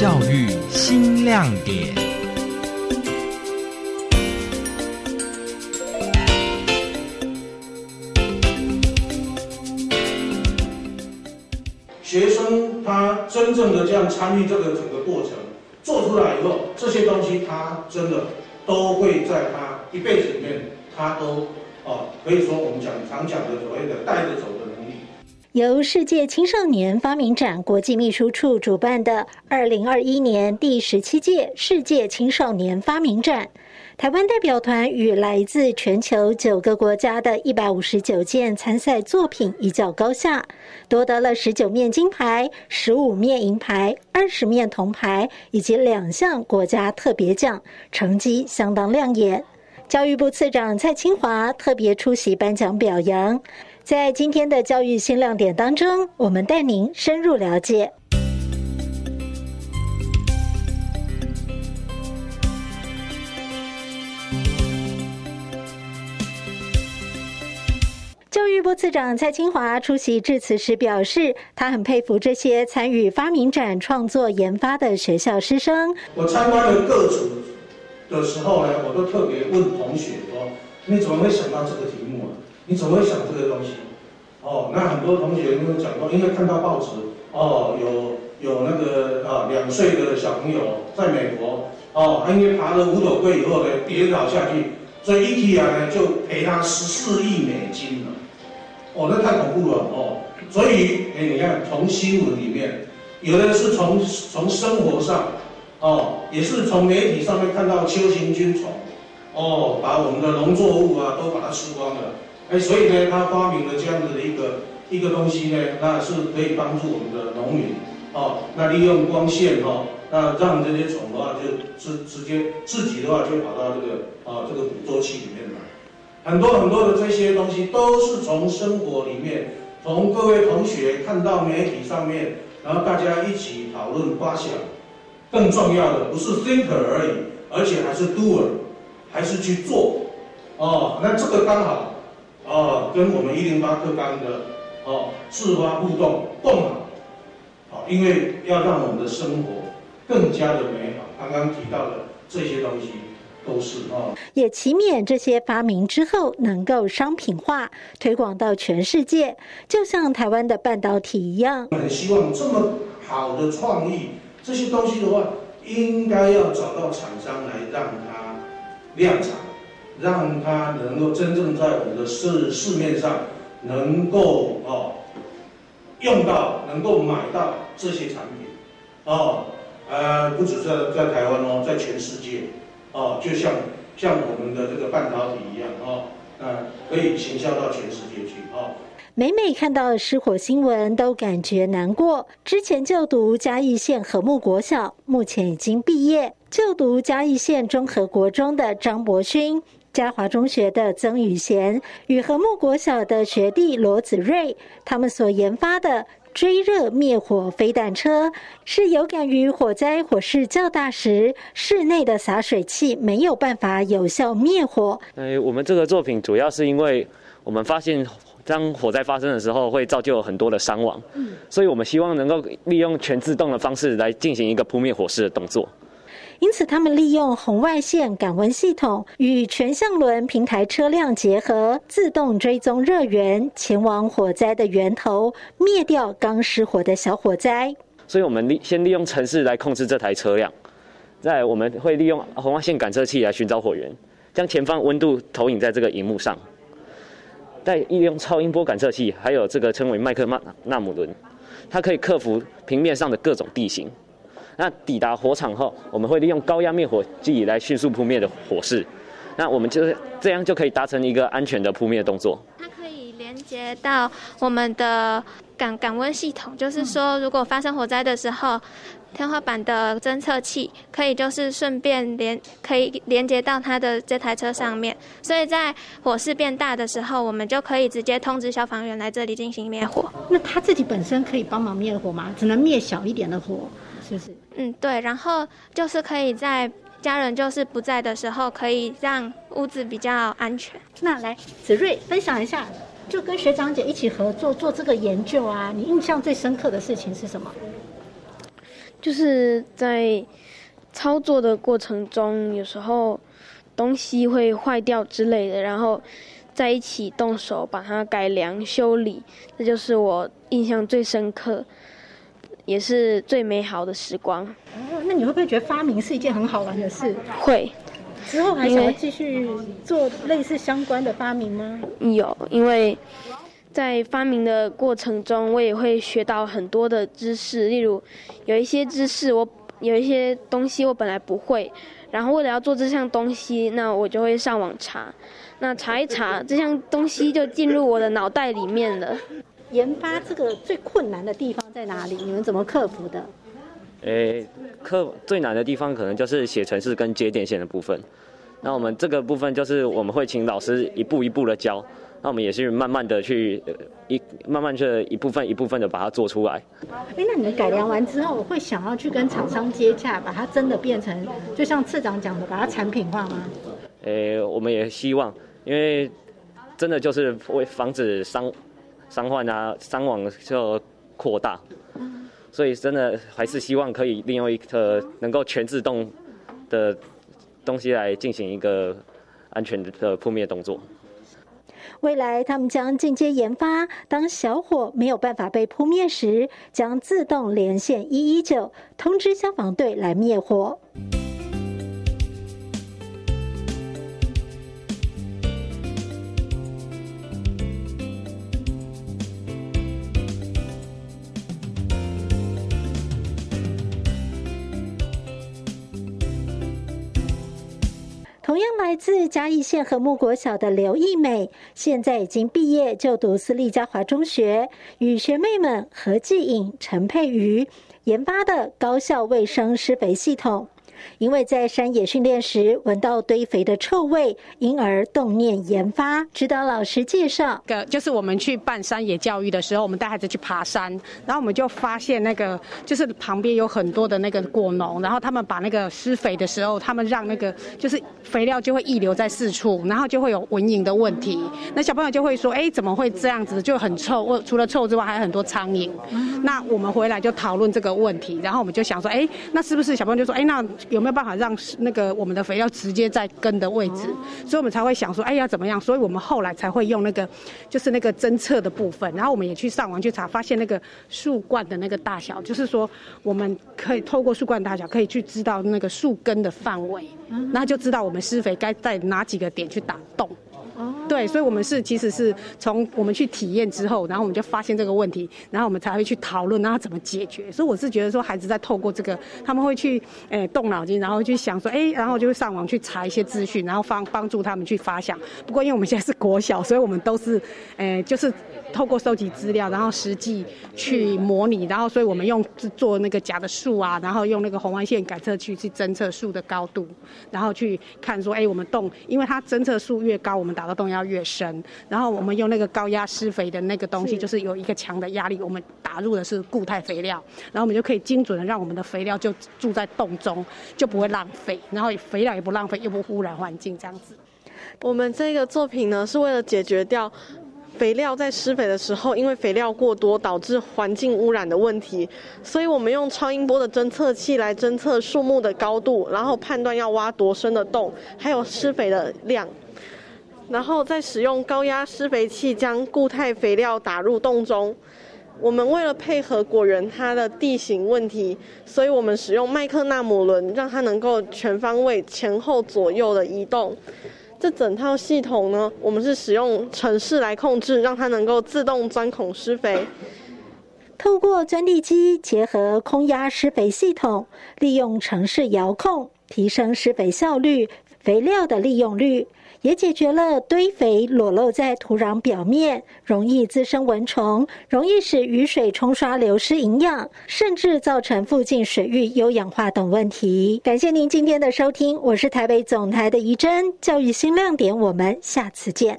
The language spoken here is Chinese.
教育新亮点。学生他真正的这样参与这个整个过程，做出来以后，这些东西他真的都会在他一辈子里面，他都哦，可以说我们讲常讲的所谓的带着走。由世界青少年发明展国际秘书处主办的二零二一年第十七届世界青少年发明展，台湾代表团与来自全球九个国家的一百五十九件参赛作品一较高下，夺得了十九面金牌、十五面银牌、二十面铜牌以及两项国家特别奖，成绩相当亮眼。教育部次长蔡清华特别出席颁奖表扬。在今天的教育新亮点当中，我们带您深入了解。教育部次长蔡清华出席致辞时表示，他很佩服这些参与发明展创作研发的学校师生。我参观了各组的时候呢，我都特别问同学说：“你怎么会想到这个题目啊？你怎么会想这个东西？”哦，那很多同学都讲过，因为看到报纸，哦，有有那个啊两岁的小朋友在美国，哦，他因为爬了五斗柜以后呢，跌倒下去，所以 IKEA 呢就赔他十四亿美金了。哦，那太恐怖了哦。所以，哎，你看从新闻里面，有的是从从生活上，哦，也是从媒体上面看到秋行菌虫，哦，把我们的农作物啊都把它吃光了。哎，所以呢，他发明了这样子的一个一个东西呢，那是可以帮助我们的农民，哦，那利用光线哈，那让这些虫的话就直直接自己的话就跑到这个啊这个捕捉器里面来。很多很多的这些东西都是从生活里面，从各位同学看到媒体上面，然后大家一起讨论发想。更重要的不是 thinker 而已，而且还是 doer，还是去做。哦，那这个刚好。哦，跟我们一零八课纲的哦自发互动共好，好，因为要让我们的生活更加的美好。刚刚提到的这些东西都是哦，也祈勉这些发明之后能够商品化，推广到全世界，就像台湾的半导体一样。很希望这么好的创意，这些东西的话，应该要找到厂商来让它量产。让它能够真正在我们的市市面上能够哦用到，能够买到这些产品，哦，呃，不止在在台湾哦，在全世界，哦，就像像我们的这个半导体一样哦，那可以行销到全世界去哦。每每看到失火新闻，都感觉难过。之前就读嘉义县和睦国小，目前已经毕业，就读嘉义县中和国中的张博勋。嘉华中学的曾宇贤与和睦国小的学弟罗子睿，他们所研发的追热灭火飞弹车，是有感于火灾火势较大时，室内的洒水器没有办法有效灭火。呃，我们这个作品主要是因为我们发现，当火灾发生的时候，会造就很多的伤亡，嗯，所以我们希望能够利用全自动的方式来进行一个扑灭火势的动作。因此，他们利用红外线感温系统与全向轮平台车辆结合，自动追踪热源，前往火灾的源头，灭掉刚失火的小火灾。所以，我们利先利用城市来控制这台车辆，在我们会利用红外线感测器来寻找火源，将前方温度投影在这个荧幕上，再利用超音波感测器，还有这个称为麦克纳纳姆轮，它可以克服平面上的各种地形。那抵达火场后，我们会利用高压灭火剂来迅速扑灭的火势。那我们就是这样就可以达成一个安全的扑灭动作。它可以连接到我们的感感温系统，就是说，如果发生火灾的时候，天花板的侦测器可以就是顺便连可以连接到它的这台车上面。所以在火势变大的时候，我们就可以直接通知消防员来这里进行灭火。那它自己本身可以帮忙灭火吗？只能灭小一点的火，是不是？嗯，对，然后就是可以在家人就是不在的时候，可以让屋子比较安全。那来子睿分享一下，就跟学长姐一起合作做这个研究啊，你印象最深刻的事情是什么？就是在操作的过程中，有时候东西会坏掉之类的，然后在一起动手把它改良修理，这就是我印象最深刻，也是最美好的时光。哦，那你会不会觉得发明是一件很好玩的事？会。之后还想要继续做类似相关的发明吗？有，因为在发明的过程中，我也会学到很多的知识。例如，有一些知识我有一些东西我本来不会，然后为了要做这项东西，那我就会上网查，那查一查这项东西就进入我的脑袋里面了。研发这个最困难的地方在哪里？你们怎么克服的？诶，克最难的地方可能就是写程式跟接电线的部分。那我们这个部分就是我们会请老师一步一步的教，那我们也是慢慢的去一慢慢去一部分一部分的把它做出来。哎，那你们改良完之后，会想要去跟厂商接洽，把它真的变成就像次长讲的，把它产品化吗？诶，我们也希望，因为真的就是为防止伤伤患啊伤亡就扩大。所以，真的还是希望可以利用一个能够全自动的东西来进行一个安全的扑灭动作。未来，他们将进阶研发，当小火没有办法被扑灭时，将自动连线一一九，通知消防队来灭火。同样来自嘉义县和睦国小的刘义美，现在已经毕业，就读私立嘉华中学，与学妹们何继颖、陈佩瑜研发的高效卫生施肥系统。因为在山野训练时闻到堆肥的臭味，因而动念研发。指导老师介绍，个就是我们去办山野教育的时候，我们带孩子去爬山，然后我们就发现那个就是旁边有很多的那个果农，然后他们把那个施肥的时候，他们让那个就是肥料就会溢流在四处，然后就会有蚊蝇的问题。那小朋友就会说：“哎，怎么会这样子？就很臭，除了臭之外，还有很多苍蝇。”那我们回来就讨论这个问题，然后我们就想说：“哎，那是不是小朋友就说：哎，那？”有没有办法让那个我们的肥料直接在根的位置？所以我们才会想说，哎呀怎么样？所以我们后来才会用那个，就是那个侦测的部分。然后我们也去上网去查，发现那个树冠的那个大小，就是说我们可以透过树冠大小，可以去知道那个树根的范围，那就知道我们施肥该在哪几个点去打洞。对，所以，我们是其实是从我们去体验之后，然后我们就发现这个问题，然后我们才会去讨论，然后怎么解决。所以，我是觉得说，孩子在透过这个，他们会去诶动脑筋，然后去想说，哎，然后就会上网去查一些资讯，然后帮帮助他们去发想。不过，因为我们现在是国小，所以我们都是诶，就是透过收集资料，然后实际去模拟，然后，所以我们用做那个假的树啊，然后用那个红外线感测器去侦测树的高度，然后去看说，哎，我们洞，因为它侦测树越高，我们打的洞要。要越深，然后我们用那个高压施肥的那个东西，就是有一个强的压力，我们打入的是固态肥料，然后我们就可以精准的让我们的肥料就住在洞中，就不会浪费，然后肥料也不浪费，又不污染环境，这样子。我们这个作品呢，是为了解决掉。肥料在施肥的时候，因为肥料过多导致环境污染的问题，所以我们用超音波的侦测器来侦测树木的高度，然后判断要挖多深的洞，还有施肥的量。然后再使用高压施肥器将固态肥料打入洞中。我们为了配合果园它的地形问题，所以我们使用麦克纳姆轮，让它能够全方位前后左右的移动。这整套系统呢，我们是使用城市来控制，让它能够自动钻孔施肥。透过钻地机结合空压施肥系统，利用城市遥控，提升施肥效率、肥料的利用率。也解决了堆肥裸露在土壤表面，容易滋生蚊虫，容易使雨水冲刷流失营养，甚至造成附近水域有氧化等问题。感谢您今天的收听，我是台北总台的怡珍，教育新亮点，我们下次见。